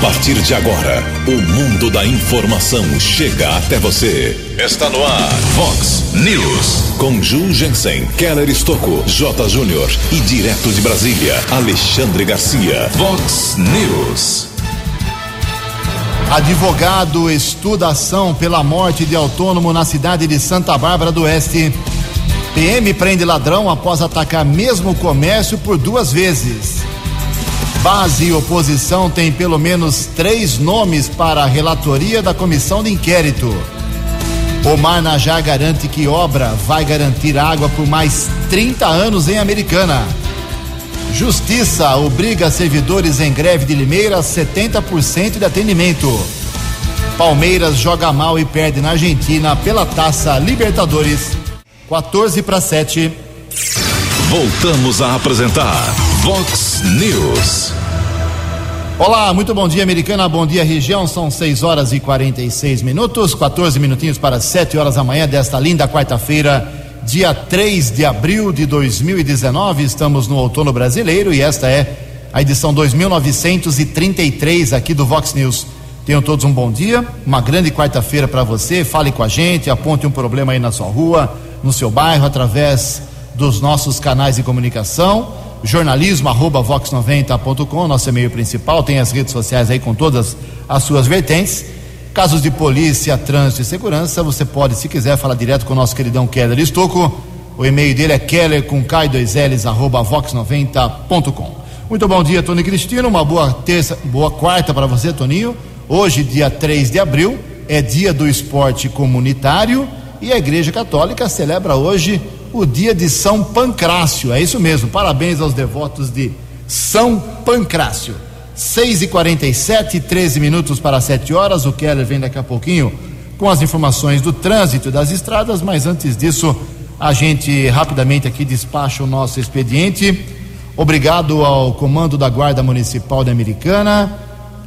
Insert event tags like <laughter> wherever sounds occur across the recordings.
partir de agora, o mundo da informação chega até você. Está no ar, Fox News. Com Ju Jensen, Keller Estocco, J. Júnior e direto de Brasília, Alexandre Garcia. Fox News. Advogado estuda ação pela morte de autônomo na cidade de Santa Bárbara do Oeste. PM prende ladrão após atacar mesmo comércio por duas vezes. Base e oposição têm pelo menos três nomes para a relatoria da comissão de inquérito. Omar Najá garante que obra vai garantir água por mais 30 anos em Americana. Justiça obriga servidores em greve de Limeira a 70% de atendimento. Palmeiras joga mal e perde na Argentina pela Taça Libertadores. 14 para 7. Voltamos a apresentar Vox News. Olá, muito bom dia, Americana. Bom dia, região. São 6 horas e 46 minutos, 14 minutinhos para 7 horas da manhã desta linda quarta-feira, dia 3 de abril de 2019. Estamos no outono brasileiro e esta é a edição 2933 aqui do Vox News. Tenham todos um bom dia, uma grande quarta-feira para você. Fale com a gente, aponte um problema aí na sua rua, no seu bairro, através dos nossos canais de comunicação jornalismo arroba vox90.com, nosso e-mail principal, tem as redes sociais aí com todas as suas vertentes. Casos de polícia, trânsito e segurança, você pode, se quiser, falar direto com o nosso queridão Keller Estocco. O e-mail dele é keller com K2Ls arroba vox90.com. Muito bom dia, Tony Cristino. Uma boa terça, boa quarta para você, Toninho. Hoje, dia 3 de abril, é dia do esporte comunitário e a Igreja Católica celebra hoje o dia de São Pancrácio. É isso mesmo. Parabéns aos devotos de São Pancrácio. 6 e 47 13 minutos para 7 horas. O Keller vem daqui a pouquinho com as informações do trânsito das estradas, mas antes disso, a gente rapidamente aqui despacha o nosso expediente. Obrigado ao comando da Guarda Municipal da Americana,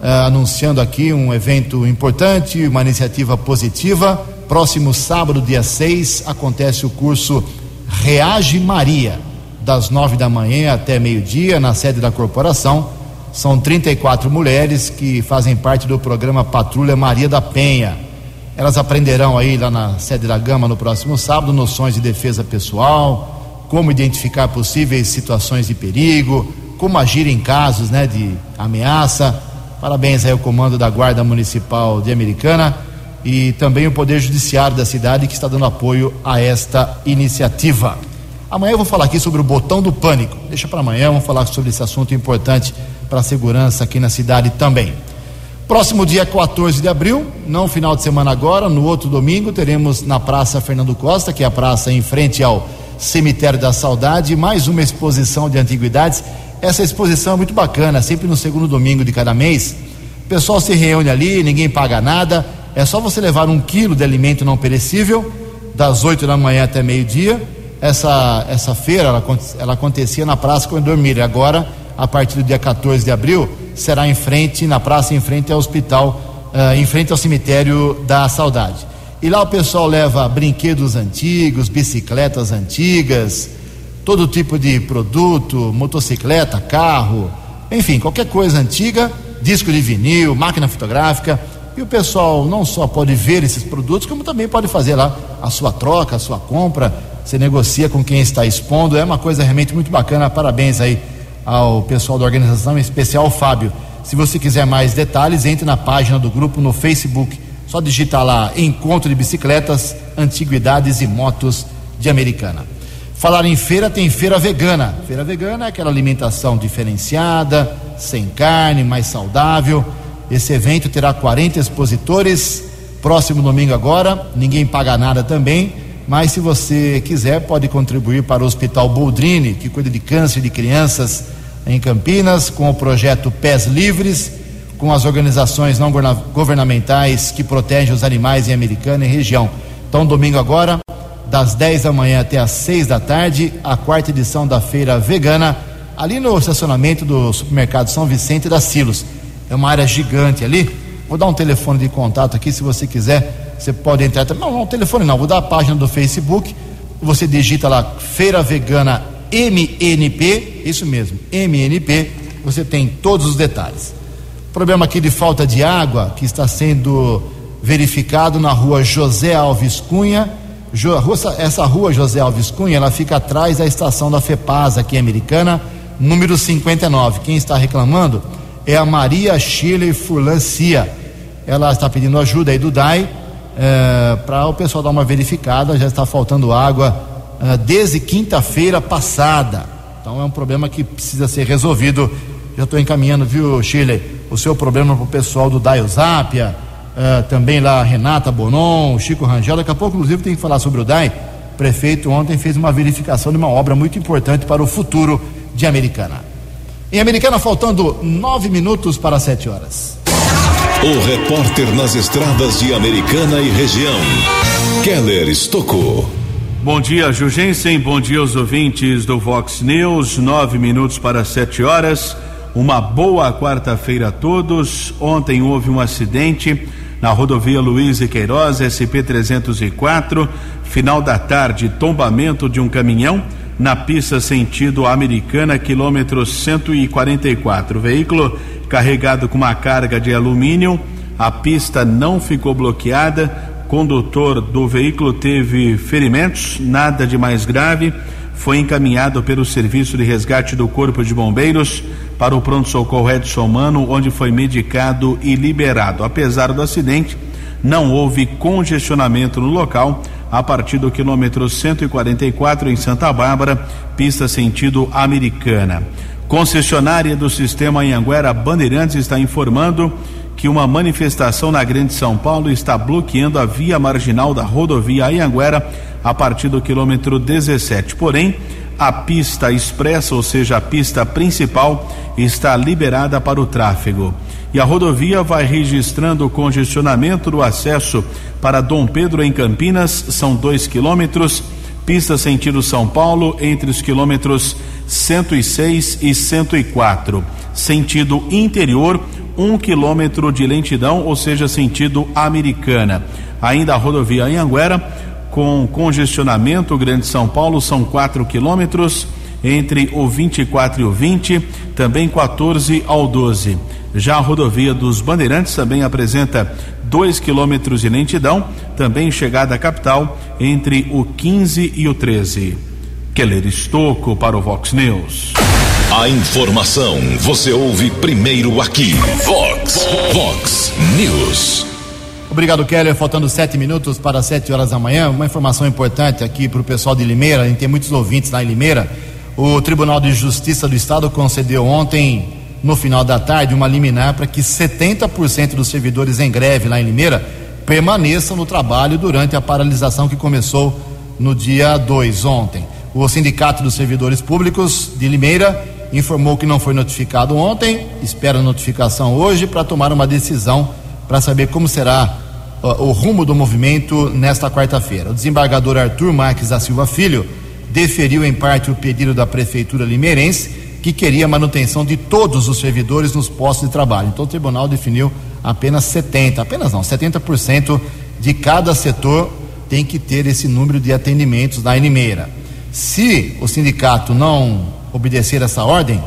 eh, anunciando aqui um evento importante, uma iniciativa positiva. Próximo sábado, dia 6, acontece o curso Reage Maria, das nove da manhã até meio-dia, na sede da corporação. São 34 mulheres que fazem parte do programa Patrulha Maria da Penha. Elas aprenderão aí lá na sede da Gama no próximo sábado noções de defesa pessoal, como identificar possíveis situações de perigo, como agir em casos né, de ameaça. Parabéns aí ao comando da Guarda Municipal de Americana e também o Poder Judiciário da cidade que está dando apoio a esta iniciativa. Amanhã eu vou falar aqui sobre o botão do pânico. Deixa para amanhã, vamos falar sobre esse assunto importante para a segurança aqui na cidade também. Próximo dia 14 de abril, não final de semana agora, no outro domingo, teremos na Praça Fernando Costa, que é a praça em frente ao Cemitério da Saudade, mais uma exposição de antiguidades. Essa exposição é muito bacana, sempre no segundo domingo de cada mês. O pessoal se reúne ali, ninguém paga nada é só você levar um quilo de alimento não perecível, das 8 da manhã até meio-dia. Essa, essa feira ela, ela acontecia na Praça Corredor Mira. Agora, a partir do dia 14 de abril, será em frente, na praça, em frente ao hospital, uh, em frente ao cemitério da Saudade. E lá o pessoal leva brinquedos antigos, bicicletas antigas, todo tipo de produto, motocicleta, carro, enfim, qualquer coisa antiga, disco de vinil, máquina fotográfica e o pessoal não só pode ver esses produtos, como também pode fazer lá a sua troca, a sua compra. Você negocia com quem está expondo. É uma coisa realmente muito bacana. Parabéns aí ao pessoal da organização, em especial ao Fábio. Se você quiser mais detalhes, entre na página do grupo no Facebook. Só digitar lá Encontro de Bicicletas, Antiguidades e Motos de Americana. Falar em feira, tem feira vegana. Feira vegana é aquela alimentação diferenciada, sem carne, mais saudável. Esse evento terá 40 expositores. Próximo domingo agora, ninguém paga nada também, mas se você quiser, pode contribuir para o Hospital Boldrini, que cuida de câncer de crianças em Campinas, com o projeto Pés Livres, com as organizações não governamentais que protegem os animais em Americana e região. Então, domingo agora, das 10 da manhã até as 6 da tarde, a quarta edição da feira vegana, ali no estacionamento do supermercado São Vicente da Silos é uma área gigante ali. Vou dar um telefone de contato aqui, se você quiser, você pode entrar. Não, não, telefone não, vou dar a página do Facebook. Você digita lá Feira Vegana MNP, isso mesmo, MNP, você tem todos os detalhes. Problema aqui de falta de água que está sendo verificado na rua José Alves Cunha. Essa rua José Alves Cunha, ela fica atrás da estação da FEPAS aqui americana, número 59. Quem está reclamando é a Maria Shirley Furlancia. Ela está pedindo ajuda aí do DAI é, para o pessoal dar uma verificada. Já está faltando água é, desde quinta-feira passada. Então é um problema que precisa ser resolvido. Já estou encaminhando, viu, Shirley, o seu problema para o pessoal do DAI Zápia uh, também lá Renata Bonon, Chico Rangel. Daqui a pouco, inclusive, tem que falar sobre o DAI. O prefeito ontem fez uma verificação de uma obra muito importante para o futuro de Americana. Em Americana, faltando nove minutos para sete horas. O repórter nas estradas de Americana e região, Keller Estocou. Bom dia, Jugensen. Bom dia aos ouvintes do Vox News. Nove minutos para sete horas. Uma boa quarta-feira a todos. Ontem houve um acidente na rodovia Luiz e Queiroz, SP 304, final da tarde, tombamento de um caminhão na pista sentido americana, quilômetro 144. Veículo carregado com uma carga de alumínio, a pista não ficou bloqueada, condutor do veículo teve ferimentos, nada de mais grave, foi encaminhado pelo serviço de resgate do Corpo de Bombeiros para o pronto-socorro Edson Mano, onde foi medicado e liberado. Apesar do acidente, não houve congestionamento no local a partir do quilômetro 144 em Santa Bárbara, pista sentido americana. Concessionária do sistema Anhanguera Bandeirantes está informando que uma manifestação na Grande São Paulo está bloqueando a via marginal da rodovia Anhanguera a partir do quilômetro 17. Porém, a pista expressa, ou seja, a pista principal, está liberada para o tráfego. E a rodovia vai registrando congestionamento do acesso para Dom Pedro em Campinas, são dois quilômetros. Pista sentido São Paulo, entre os quilômetros 106 e 104. Sentido interior, um quilômetro de lentidão, ou seja, sentido americana. Ainda a rodovia Anhanguera com congestionamento. Grande São Paulo são 4 quilômetros entre o 24 e o 20, também 14 ao 12. Já a rodovia dos Bandeirantes também apresenta 2 quilômetros de lentidão, também chegada à capital entre o 15 e o 13. Keller Estocco para o Vox News. A informação você ouve primeiro aqui. Vox, Vox News. Obrigado, Keller. Faltando sete minutos para sete horas da manhã. Uma informação importante aqui para o pessoal de Limeira. A gente tem muitos ouvintes lá em Limeira. O Tribunal de Justiça do Estado concedeu ontem, no final da tarde, uma liminar para que 70% dos servidores em greve lá em Limeira permaneçam no trabalho durante a paralisação que começou no dia 2, ontem. O Sindicato dos Servidores Públicos de Limeira informou que não foi notificado ontem, espera notificação hoje para tomar uma decisão para saber como será o rumo do movimento nesta quarta-feira. O desembargador Arthur Marques da Silva Filho deferiu em parte o pedido da prefeitura limeirense que queria a manutenção de todos os servidores nos postos de trabalho. Então o tribunal definiu apenas 70, apenas não, 70% de cada setor tem que ter esse número de atendimentos na Limeira. Se o sindicato não obedecer essa ordem,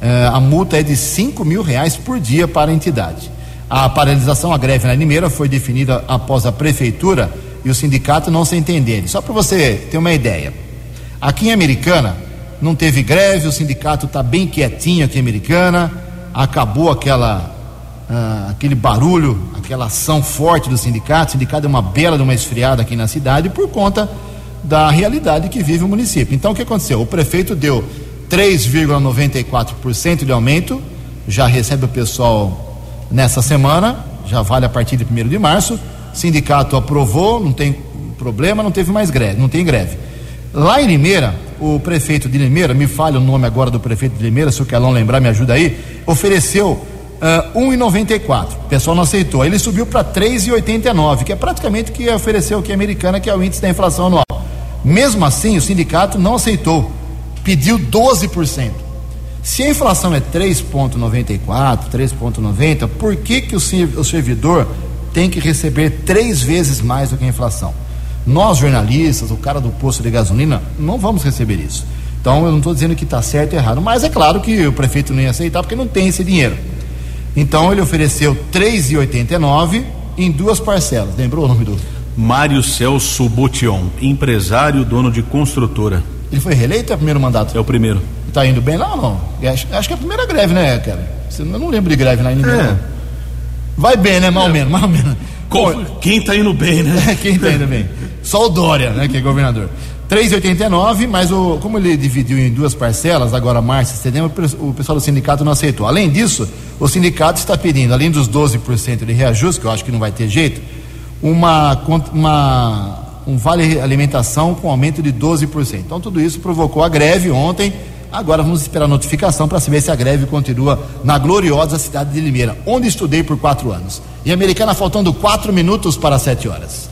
eh, a multa é de 5 mil reais por dia para a entidade. A paralisação, a greve na Limeira foi definida após a prefeitura e o sindicato não se entenderem. Só para você ter uma ideia. Aqui em Americana não teve greve, o sindicato está bem quietinho aqui em Americana, acabou aquela uh, aquele barulho, aquela ação forte do sindicato. O sindicato é uma bela de uma esfriada aqui na cidade por conta da realidade que vive o município. Então o que aconteceu? O prefeito deu 3,94% de aumento, já recebe o pessoal nessa semana, já vale a partir de 1 de março. Sindicato aprovou, não tem problema, não teve mais greve, não tem greve. Lá em Limeira, o prefeito de Limeira, me falha o nome agora do prefeito de Limeira, se o Kelão lembrar, me ajuda aí, ofereceu uh, 1,94. O pessoal não aceitou. Aí ele subiu para 3,89, que é praticamente o que ofereceu aqui a americana, que é o índice da inflação anual. Mesmo assim, o sindicato não aceitou, pediu 12%. Se a inflação é 3,94, 3,90, por que, que o, o servidor tem que receber três vezes mais do que a inflação? Nós, jornalistas, o cara do posto de gasolina, não vamos receber isso. Então, eu não estou dizendo que está certo ou errado, mas é claro que o prefeito não ia aceitar porque não tem esse dinheiro. Então ele ofereceu 3,89 em duas parcelas. Lembrou o nome do? Mário Celso Botion, empresário, dono de construtora. Ele foi reeleito ou é o primeiro mandato? É o primeiro. Tá indo bem lá ou não? Acho, acho que é a primeira greve, né, cara? Eu não lembro de greve lá em ninguém. É. Vai bem, né? Mais ou menos, mais ou Quem tá indo bem, né? <laughs> Quem tá indo bem? Só o Dória, né, que é governador. 3,89, mas o, como ele dividiu em duas parcelas, agora março e setembro, o pessoal do sindicato não aceitou. Além disso, o sindicato está pedindo, além dos 12% de reajuste, que eu acho que não vai ter jeito, uma, uma, um vale alimentação com aumento de 12%. Então, tudo isso provocou a greve ontem. Agora vamos esperar a notificação para saber se a greve continua na gloriosa cidade de Limeira, onde estudei por quatro anos. E Americana faltando quatro minutos para sete horas.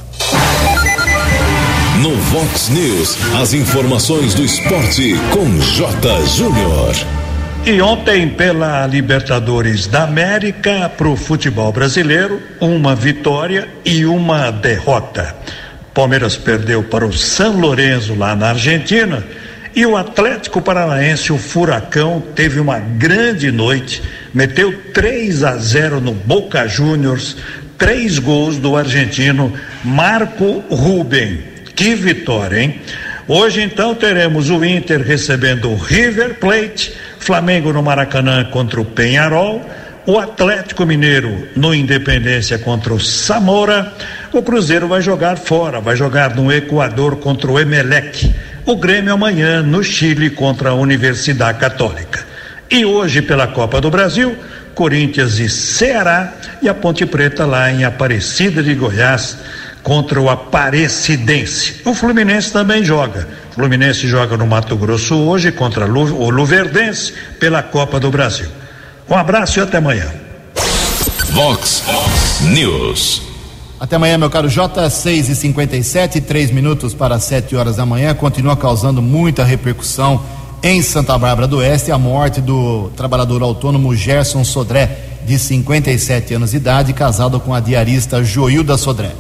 No Vox News, as informações do esporte com J. Júnior. E ontem, pela Libertadores da América, para o futebol brasileiro, uma vitória e uma derrota. Palmeiras perdeu para o São Lourenço lá na Argentina e o Atlético Paranaense, o Furacão, teve uma grande noite, meteu 3 a 0 no Boca Juniors, três gols do argentino Marco Ruben. Que vitória, hein? Hoje então teremos o Inter recebendo o River Plate, Flamengo no Maracanã contra o Penharol, o Atlético Mineiro no Independência contra o Samora, o Cruzeiro vai jogar fora, vai jogar no Equador contra o Emelec o Grêmio amanhã no Chile contra a Universidade Católica. E hoje pela Copa do Brasil, Corinthians e Ceará e a Ponte Preta lá em Aparecida de Goiás contra o Aparecidense. O Fluminense também joga. O Fluminense joga no Mato Grosso hoje contra o Luverdense pela Copa do Brasil. Um abraço e até amanhã. Vox News. Até amanhã, meu caro J, 6 e 57 três minutos para 7 horas da manhã. Continua causando muita repercussão em Santa Bárbara do Oeste a morte do trabalhador autônomo Gerson Sodré, de 57 anos de idade, casado com a diarista Joilda Sodré.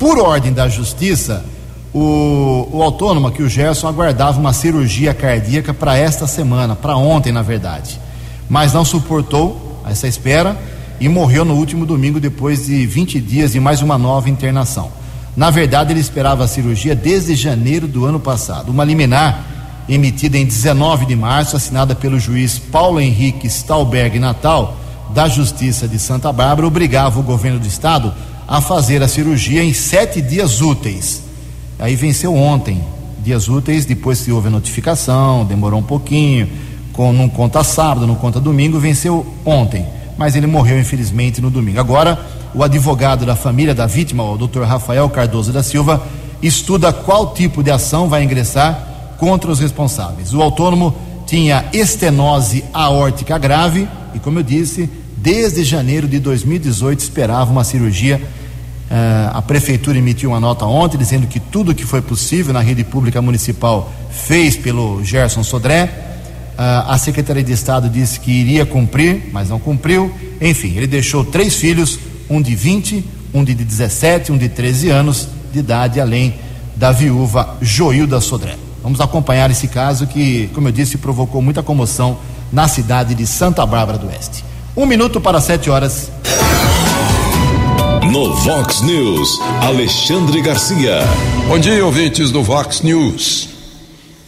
Por ordem da justiça, o, o autônomo, que o Gerson, aguardava uma cirurgia cardíaca para esta semana, para ontem, na verdade. Mas não suportou essa espera e morreu no último domingo depois de 20 dias de mais uma nova internação. Na verdade, ele esperava a cirurgia desde janeiro do ano passado. Uma liminar emitida em 19 de março, assinada pelo juiz Paulo Henrique Stalberg Natal, da Justiça de Santa Bárbara, obrigava o governo do estado a fazer a cirurgia em sete dias úteis. Aí venceu ontem, dias úteis, depois que houve a notificação, demorou um pouquinho, com, não conta sábado, não conta domingo, venceu ontem mas ele morreu infelizmente no domingo. Agora, o advogado da família da vítima, o Dr. Rafael Cardoso da Silva, estuda qual tipo de ação vai ingressar contra os responsáveis. O autônomo tinha estenose aórtica grave e, como eu disse, desde janeiro de 2018 esperava uma cirurgia. Uh, a prefeitura emitiu uma nota ontem dizendo que tudo que foi possível na rede pública municipal fez pelo Gerson Sodré a Secretaria de Estado disse que iria cumprir, mas não cumpriu. Enfim, ele deixou três filhos, um de 20, um de 17, um de 13 anos de idade, além da viúva Joilda Sodré. Vamos acompanhar esse caso que, como eu disse, provocou muita comoção na cidade de Santa Bárbara do Oeste. Um minuto para sete horas. No Vox News, Alexandre Garcia. Bom dia, ouvintes do Vox News.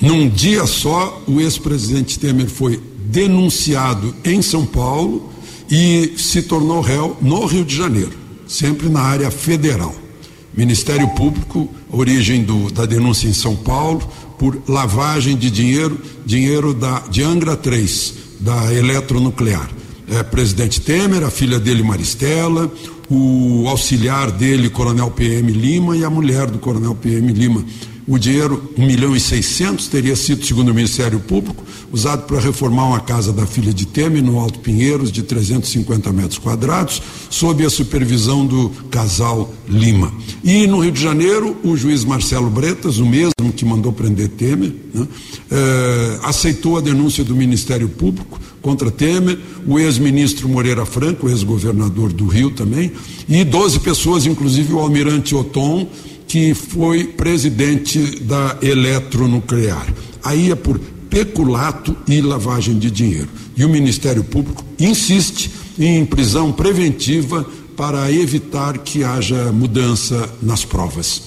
Num dia só, o ex-presidente Temer foi denunciado em São Paulo e se tornou réu no Rio de Janeiro, sempre na área federal. Ministério Público, origem do, da denúncia em São Paulo, por lavagem de dinheiro, dinheiro da, de Angra 3, da eletronuclear. É, presidente Temer, a filha dele Maristela, o auxiliar dele, Coronel PM Lima, e a mulher do Coronel PM Lima, o dinheiro, 1 milhão e 600, teria sido, segundo o Ministério Público, usado para reformar uma casa da filha de Temer, no Alto Pinheiros, de 350 metros quadrados, sob a supervisão do casal Lima. E no Rio de Janeiro, o juiz Marcelo Bretas, o mesmo que mandou prender Temer, né, eh, aceitou a denúncia do Ministério Público contra Temer, o ex-ministro Moreira Franco, ex-governador do Rio também, e 12 pessoas, inclusive o almirante Oton, que foi presidente da Eletronuclear. Aí é por peculato e lavagem de dinheiro. E o Ministério Público insiste em prisão preventiva para evitar que haja mudança nas provas.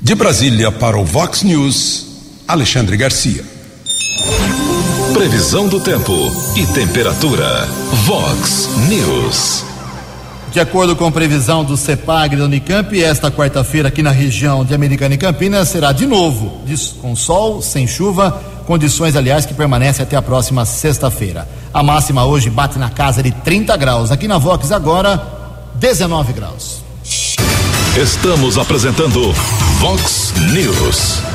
De Brasília para o Vox News, Alexandre Garcia. Previsão do tempo e temperatura. Vox News. De acordo com previsão do CEPAG da Unicamp, esta quarta-feira aqui na região de Americana e Campinas será de novo com sol, sem chuva, condições, aliás, que permanecem até a próxima sexta-feira. A máxima hoje bate na casa de 30 graus. Aqui na Vox agora, 19 graus. Estamos apresentando Vox News.